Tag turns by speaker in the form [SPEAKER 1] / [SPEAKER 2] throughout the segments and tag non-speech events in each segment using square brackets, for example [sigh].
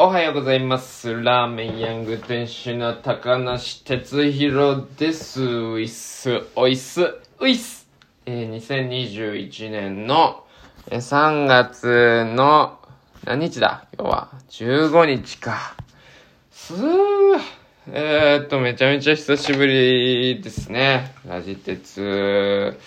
[SPEAKER 1] おはようございます。ラーメンヤング店主の高梨哲弘です。ういっす、おいっす、ういっす。えー、2021年のえー3月の何日だ？今日は15日か。すー。えー、っと、めちゃめちゃ久しぶりですね。ラジ鉄。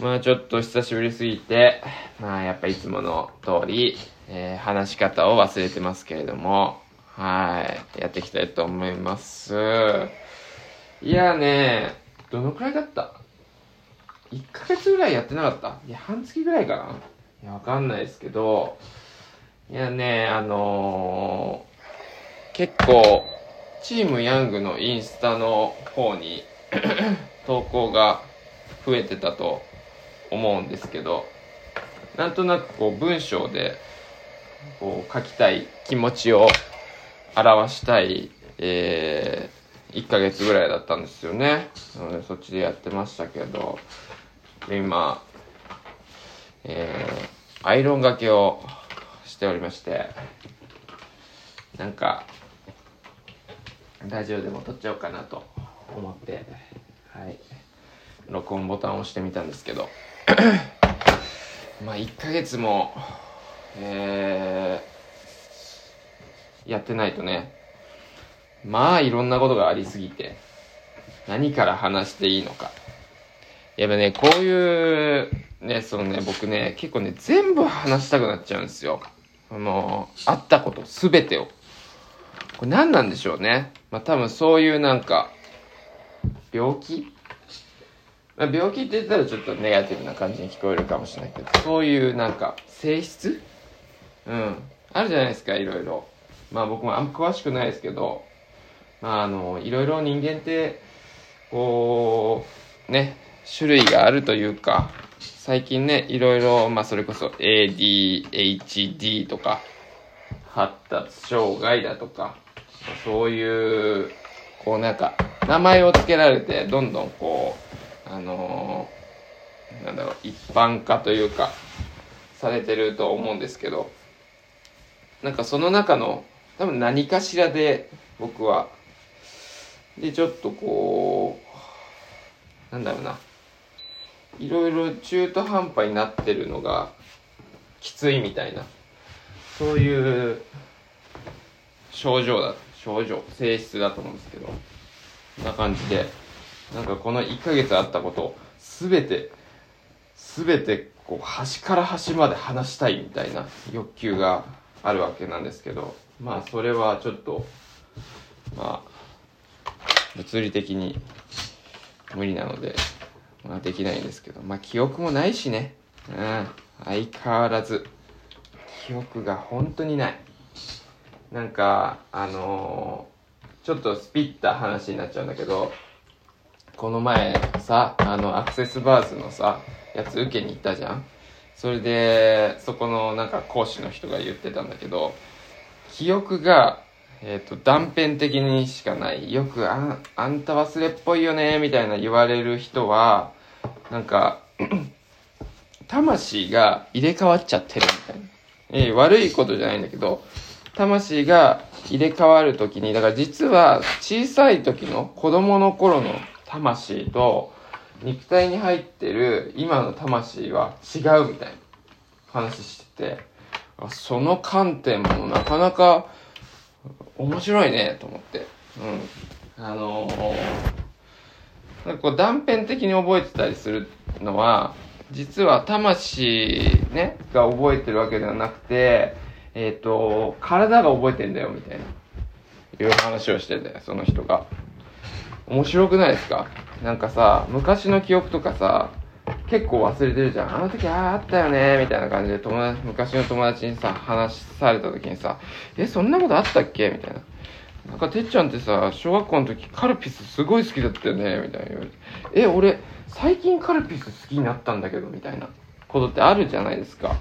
[SPEAKER 1] まあちょっと久しぶりすぎて、まあやっぱいつもの通り、えー話し方を忘れてますけれども、はい、やっていきたいと思います。いやね、どのくらいだった ?1 ヶ月ぐらいやってなかった？いや、半月ぐらいかな？いや、わかんないですけど、いやね、あのー結構、チームヤングのインスタの方に [coughs] 投稿が増えてたと思うんですけどなんとなくこう文章でこう書きたい気持ちを表したい、え1ヶ月ぐらいだったんですよね。なのでそっちでやってましたけどで今、えーアイロンがけをしておりましてなんかラジオでも撮っちゃおうかなと思ってはい録音ボタンを押してみたんですけどまあ1ヶ月もえーやってないとねまあいろんなことがありすぎて何から話していいのか。やっぱねこういうねそのね僕ね結構ね全部話したくなっちゃうんですよ。あのあったこと全てを。これ何なんでしょうね。まあ多分そういうなんか病気？まあ病気って言ったらちょっとネガティブな感じに聞こえるかもしれないけどそういうなんか性質？うん。あるじゃないですかいろいろ。まあ僕もあんま詳しくないですけど。まああのいろいろ人間ってこうね種類があるというか最近ねいろいろまあそれこそ ADHD とか発達障害だとかそういうこうなんか名前を付けられてどんどんこうあのーなんだろう一般化というかされてると思うんですけど。なんかその中の多分何かしらで僕は。でちょっとこうなんだろうな。いろいろ中途半端になってるのがきついみたいな。そういう症状だ症状性質だと思うんですけど。こんな感じで。なんかこの1ヶ月あったことを全て全てこう端から端まで話したいみたいな欲求があるわけなんですけどまあそれはちょっとまあ物理的に無理なので、まあ、できないんですけどまあ記憶もないしね。うん。相変わらず記憶が本当にない。なんかあのーちょっとスピった話になっちゃうんだけどこの前さあのアクセスバーズのさやつ受けに行ったじゃん。それでそこのなんか講師の人が言ってたんだけど記憶が、えー、と断片的にしかない。よくあん「あんた忘れっぽいよね」みたいな言われる人はなんか [clears throat] 魂が入れ替わっちゃってるみたいな、えー悪いことじゃないんだけど魂が入れ替わる時にだから実は小さい時の子供の頃の魂と肉体に入ってる今の魂は違うみたいな話しててその観点もなかなか面白いねと思って。うん。あのーなんかこう断片的に覚えてたりするのは実は魂ねが覚えてるわけではなくてえっ、と体が覚えてんだよみたいな。いう話をしててその人が。面白くないですか？なんかさ昔の記憶とかさ結構忘れてるじゃん。あの時あああったよねみたいな感じで友達昔の友達にさ話された時にさえそんなことあったっけ？みたいな。なんかてっちゃんってさ小学校の時カルピスすごい好きだったよね？みたいなえ俺最近カルピス好きになったんだけど？みたいな。ことってあるじゃないですか。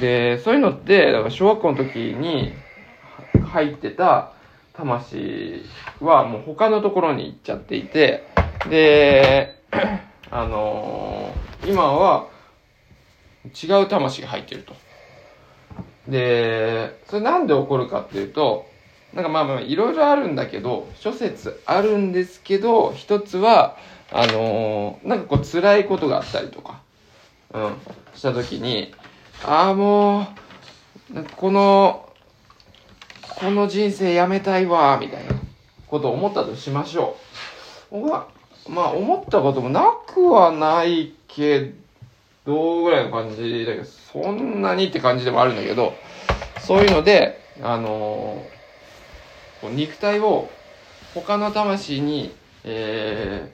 [SPEAKER 1] でそういうのってだから小学校の時に入ってた魂はもう他のところに行っちゃっていてで [clears throat] あのー今は違う魂が入ってると。で、それなんで起こるかっていうと、なんかまあまあいろいろあるんだけど、諸説あるんですけど、一つは、あのーなんかこう辛いことがあったりとか、うん、した時に、ああもう、この、この人生やめたいわ、みたいなことを思ったとしましょう。僕は、まあ思ったこともなくはないけど、ぐらいの感じだけど、そんなにって感じでもあるんだけど、そういうので、あのーこう肉体を他の魂に、え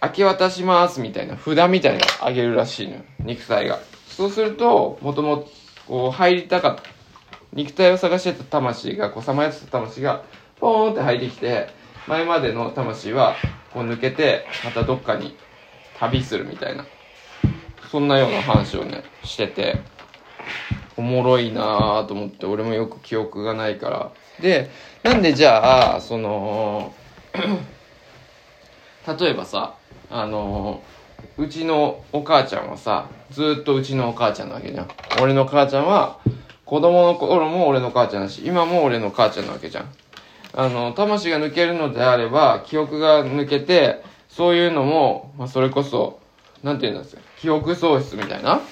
[SPEAKER 1] ー、明け渡しますみたいな札みたいなのあげるらしいのよ。肉体が。そうすると、もともと、こう、入りたかった、肉体を探してた魂が、こう、さまよってた魂が、ポーンって入ってきて、前までの魂は、こう抜けて、またどっかに旅するみたいな。そんなような話をね、してて、おもろいなぁと思って、俺もよく記憶がないから。で、なんでじゃあ、その、[clears throat] 例えばさ、あのうちのお母ちゃんはさ、ずっとうちのお母ちゃんなわけじゃん。俺の母ちゃんは、子供の頃も俺の母ちゃんだし、今も俺の母ちゃんなわけじゃん。あの、魂が抜けるのであれば、記憶が抜けて、そういうのも、まあ、それこそ、なんて言うんですよ。記憶喪失みたいな。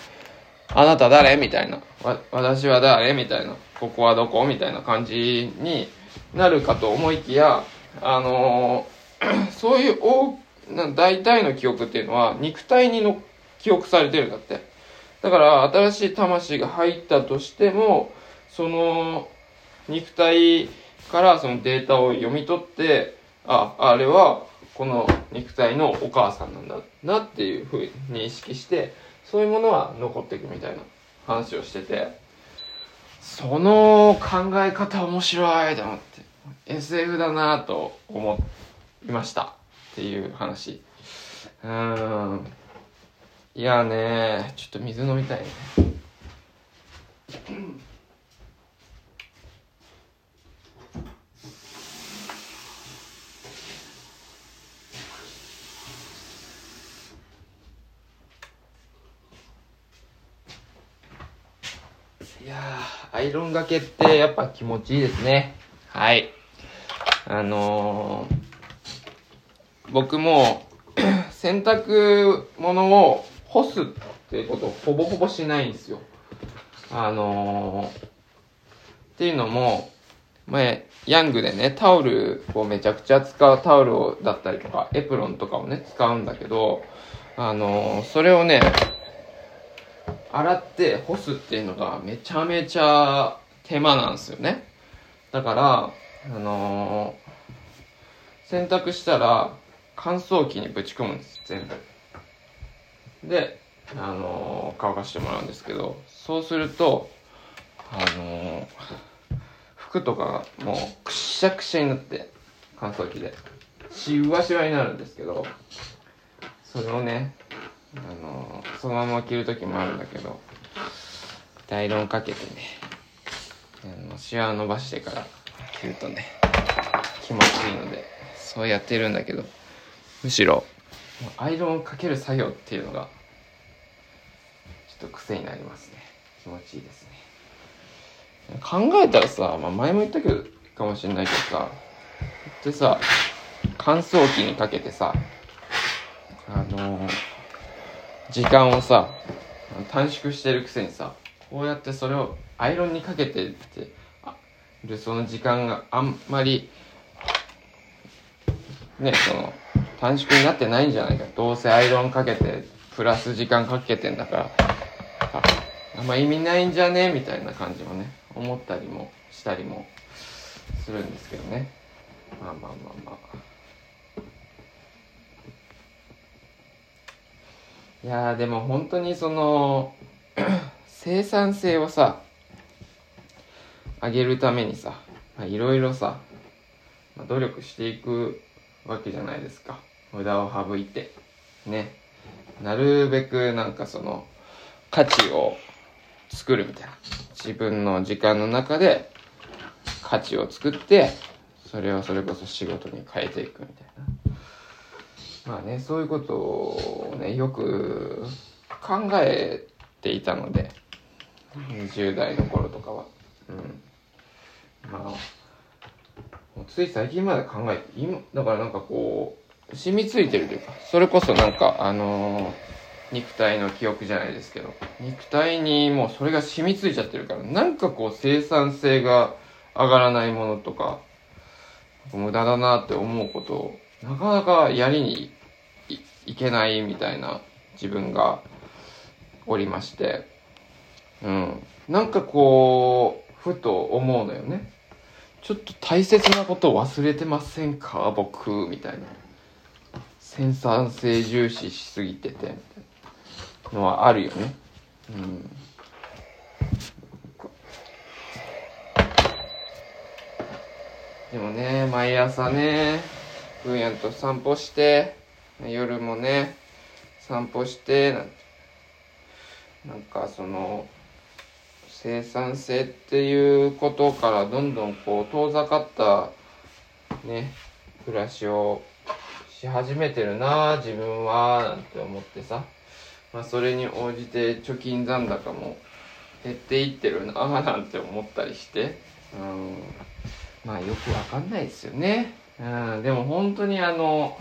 [SPEAKER 1] あなた誰みたいな。わ、私は誰みたいな。ここはどこみたいな感じになるかと思いきや、あのー [clears throat] そういう大、大体の記憶っていうのは、肉体にの記憶されてるんだって。だから、新しい魂が入ったとしても、その、肉体からそのデータを読み取って、あ、あれは、この肉体のお母さんなんだなっていうふうに認識して、そういうものは残っていくみたいな話をしてて、その考え方面白いと思って、SF だなと思いましたっていう話。うん。いやねちょっと水飲みたいね。いや、アイロンがけってやっぱ気持ちいいですね。はい。あのー、僕も [clears throat] 洗濯物を干すっていうことをほぼほぼしないんですよ。あのー、っていうのも、前、ヤングでね、タオルをめちゃくちゃ使うタオルだったりとか、エプロンとかをね、使うんだけど、あのー、それをね、洗って干すっていうのがめちゃめちゃ手間なんですよね。だから、あのー洗濯したら乾燥機にぶち込むんです、全部。で、あのー乾かしてもらうんですけど、そうすると、あのー服とかもうくしゃくしゃになって、乾燥機で。しわしわになるんですけど、それをね、あのーそのまま着る時もあるんだけどアイロンかけてねあのシワを伸ばしてから着るとね気持ちいいのでそうやってるんだけどむしろアイロンをかける作業っていうのがちょっと癖になりますね。気持ちいいですね。考えたらさ、まあ、前も言ったけどかもしれないけどさでさ乾燥機にかけてさあのー時間をさ短縮してるくせにさこうやってそれをアイロンにかけてってあでその時間があんまりねその短縮になってないんじゃないか。どうせアイロンかけてプラス時間かけてんだから。ああんま意味ないんじゃね？みたいな感じもね思ったりもしたりもするんですけどね。まあまあまあまあ。いやでも本当にその [clears throat] 生産性をさ上げるためにさいろいろさ、まあ努力していくわけじゃないですか。無駄を省いてねなるべくなんかその価値を作るみたいな自分の時間の中で価値を作ってそれをそれこそ仕事に変えていくみたいなまあねそういうことをねよく考えていたので20代の頃とかは。うん。まあ、つい最近まで考えて、今、だからなんかこう、染みついてるというか、それこそなんか、あのー肉体の記憶じゃないですけど、肉体にもうそれが染みついちゃってるから、なんかこう生産性が上がらないものとか、無駄だなって思うことを、なかなかやりにいけないみたいな自分がおりまして、うん。なんかこう、ふと思うのよね。ちょっと大切なことを忘れてませんか？僕、みたいな。生産性重視しすぎてて、みたいなのはあるよね。うん。でもね、毎朝ね、ブーヤンと散歩して、夜もね、散歩して、なんてなんかその、生産性っていうことからどんどんこう遠ざかったね、暮らしをし始めてるな自分は、なんて思ってさ。まあそれに応じて貯金残高も減っていってるな [laughs] なんて思ったりして。うん。まあよくわかんないですよね。うん。でも本当にあの、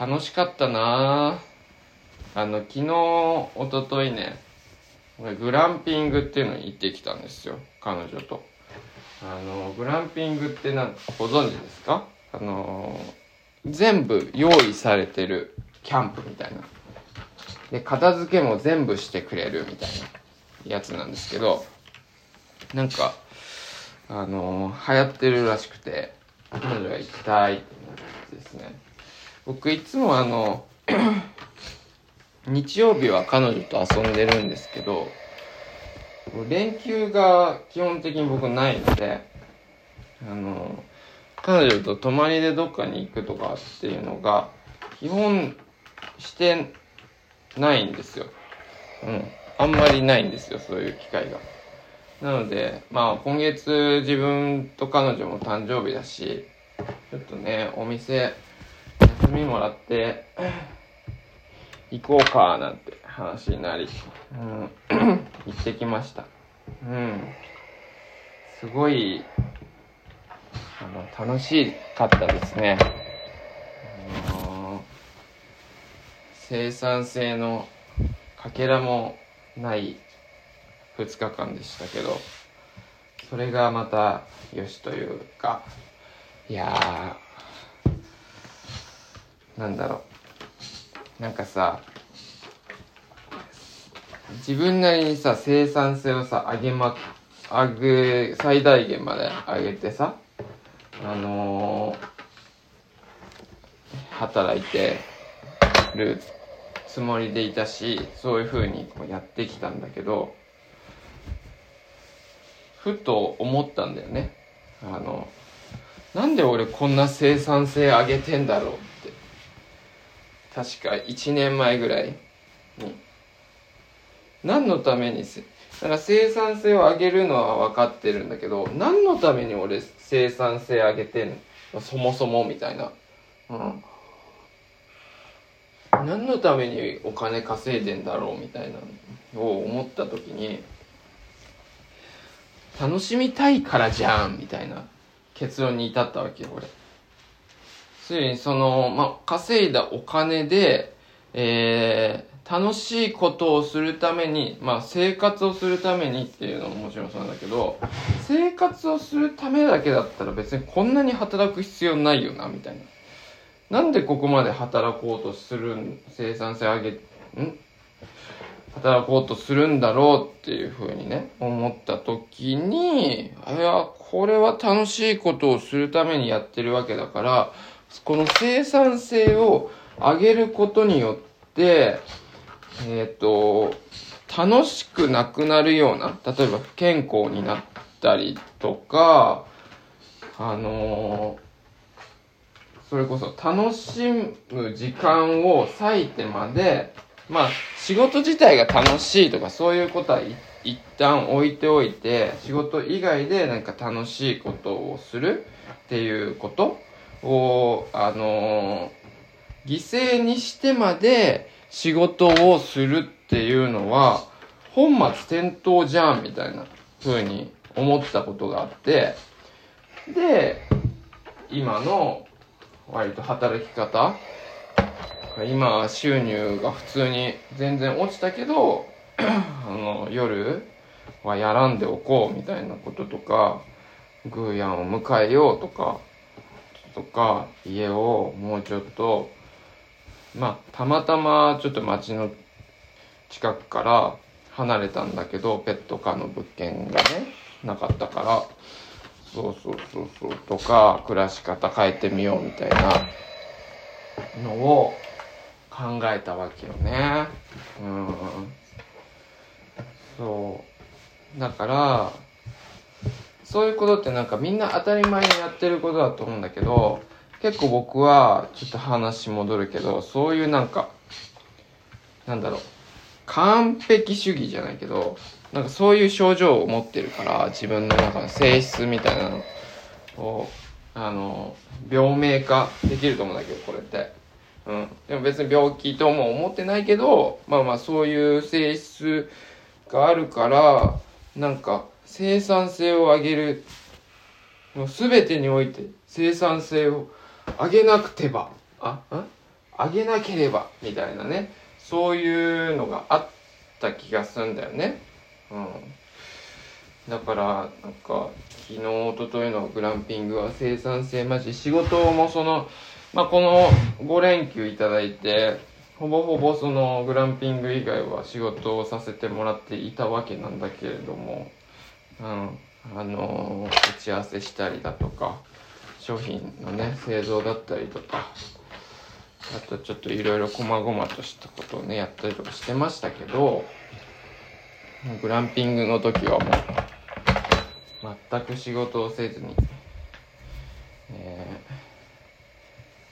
[SPEAKER 1] 楽しかったなあの、昨日、一昨日ね、グランピングっていうのに行ってきたんですよ。彼女と。あの、グランピングってなんかご存知ですか？あの、全部用意されてるキャンプみたいな。で、片付けも全部してくれるみたいなやつなんですけど、なんか、あの、流行ってるらしくて、彼女が行きたいってなってですね。僕いつもあの、[clears throat] 日曜日は彼女と遊んでるんですけど、連休が基本的に僕ないので、あの、彼女と泊まりでどっかに行くとかっていうのが、基本してないんですよ。うん。あんまりないんですよ、そういう機会が。なので、まあ今月自分と彼女も誕生日だし、ちょっとね、お店休みもらって、行こうかなんて話になり、うん、[clears throat] 行ってきました。うん。すごい、あの、楽しかったですね。あの生産性のかけらもない2日間でしたけど、それがまたよしというか、いやー、なんだろう。なんかさ、自分なりにさ、生産性をさ、上げま、上げ、最大限まで上げてさ、あのー働いてるつもりでいたし、そういう風にこうやってきたんだけど、ふと思ったんだよね。あの、なんで俺こんな生産性上げてんだろうって。確か1年前ぐらいに。何のために、だから生産性を上げるのは分かってるんだけど、何のために俺生産性上げてんの？そもそもみたいな。うん。何のためにお金稼いでんだろうみたいなを思った時に、楽しみたいからじゃんみたいな結論に至ったわけよ、俺。ついにその、まあ、稼いだお金で、えー、楽しいことをするために、まあ、生活をするためにっていうのももちろんそうなんだけど、生活をするためだけだったら別にこんなに働く必要ないよな、みたいな。なんでここまで働こうとするん、生産性上げ、ん？働こうとするんだろうっていうふうにね、思った時に、いや、これは楽しいことをするためにやってるわけだから、この生産性を上げることによって、えっ、と、楽しくなくなるような、例えば不健康になったりとか、あのーそれこそ楽しむ時間を割いてまで、まあ仕事自体が楽しいとかそういうことは一旦置いておいて、仕事以外でなんか楽しいことをするっていうことを、あのー犠牲にしてまで仕事をするっていうのは、本末転倒じゃんみたいな風に思ってたことがあって、で、今の割と働き方、今収入が普通に全然落ちたけど、[clears throat] あの、夜はやらんでおこうみたいなこととか、グーヤンを迎えようとか、とか、家をもうちょっと、まあ、たまたまちょっと町の近くから離れたんだけど、ペット可の物件がね、なかったから、そうそうそうそう、とか、暮らし方変えてみようみたいなのを考えたわけよね。うん。そう。だから、そういうことってなんかみんな当たり前にやってることだと思うんだけど、結構僕は、ちょっと話戻るけど、そういうなんか、なんだろう、完璧主義じゃないけど、なんかそういう症状を持ってるから、自分の中の性質みたいなのを、あの、病名化できると思うんだけど、これって。うん。でも別に病気とも思ってないけど、まあまあそういう性質があるから、なんか生産性を上げる、もう全てにおいて生産性を上げなくてば、あ、ん上げなければ、みたいなね。そういうのがあった気がするんだよね。うん。だから、なんか、昨日、一昨日のグランピングは生産性マジ、仕事もその、まあ、この5連休いただいて、ほぼほぼそのグランピング以外は仕事をさせてもらっていたわけなんだけれども、うん、あの打ち合わせしたりだとか、商品のね、製造だったりとか、あとちょっといろいろ細々としたことをね、やったりとかしてましたけど、グランピングの時はもう、全く仕事をせずに、えー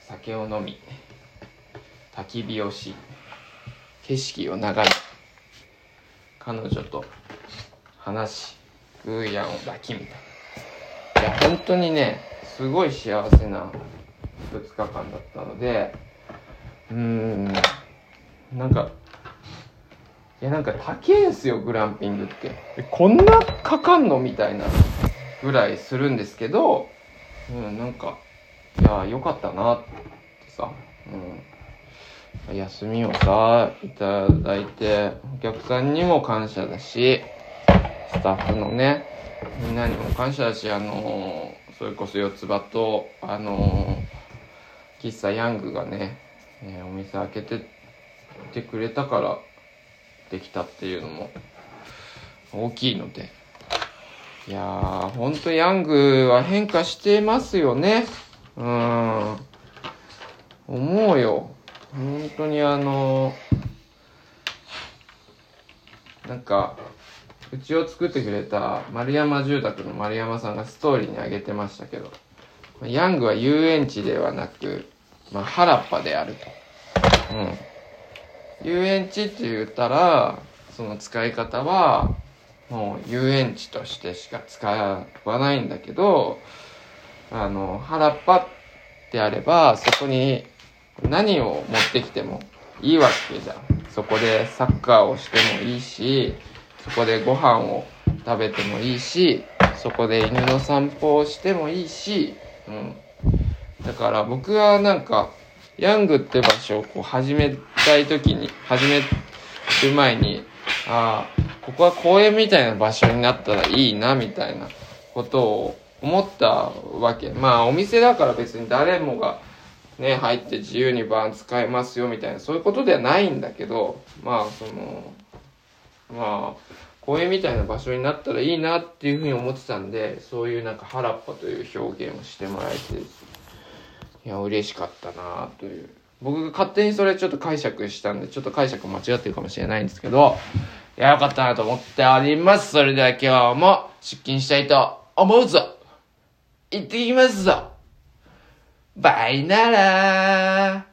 [SPEAKER 1] 酒を飲み、焚き火をし、景色を眺め、彼女と話し、グーヤンを抱きみたいな。いや、本当にね、すごい幸せな2日間だったので、うん、なんか、いや、なんか高えんすよ、グランピングって。こんなかかんのみたいなぐらいするんですけど、うん、なんか、いや、よかったなってさ、うん。休みをさ、いただいて、お客さんにも感謝だし、スタッフのね、みんなにも感謝だし、あのそれこそ四つ葉と、あのー喫茶ヤングがね、えーお店開けててくれたからできたっていうのも大きいので。いやー、ほんとヤングは変化してますよね。うん。思うよ。本当にあのなんか、うちを作ってくれた丸山住宅の丸山さんがストーリーに上げてましたけど、ヤングは遊園地ではなく、まあ、原っぱであると。うん。遊園地って言ったら、その使い方は、もう遊園地としてしか使わないんだけど、あの、原っぱであれば、そこに何を持ってきてもいいわけじゃん。そこでサッカーをしてもいいし、そこでご飯を食べてもいいし、そこで犬の散歩をしてもいいし、うん。だから僕はなんか、ヤングって場所をこう始めたい時に、始める前に、ああ、ここは公園みたいな場所になったらいいな、みたいなことを思ったわけ。まあお店だから別に誰もがね、入って自由にバーン使えますよみたいな、そういうことではないんだけど、まあその、まあ、公園みたいな場所になったらいいなっていうふうに思ってたんで、そういうなんか原っぱという表現をしてもらえて、いや、嬉しかったなという。僕が勝手にそれちょっと解釈したんで、ちょっと解釈間違ってるかもしれないんですけど、いや、よかったなと思っております。それでは今日も出勤したいと思うぞ行ってきますぞバイなら